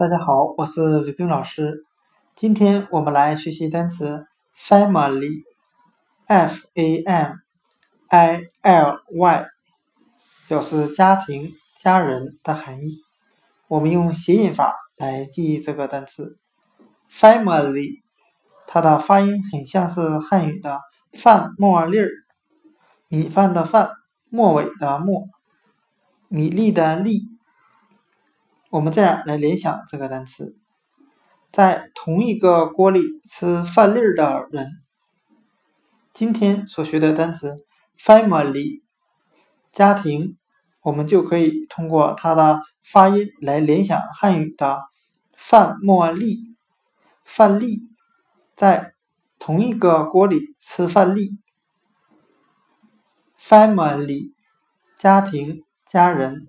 大家好，我是吕冰老师。今天我们来学习单词 family，f a m i l y，表示家庭、家人的含义。我们用谐音法来记忆这个单词 family，它的发音很像是汉语的饭沫粒儿，米饭的饭，末尾的末，米粒的粒。我们这样来联想这个单词，在同一个锅里吃饭粒儿的人。今天所学的单词 family 家庭，我们就可以通过它的发音来联想汉语的饭沫粒、饭粒，在同一个锅里吃饭粒。family 家庭、家人。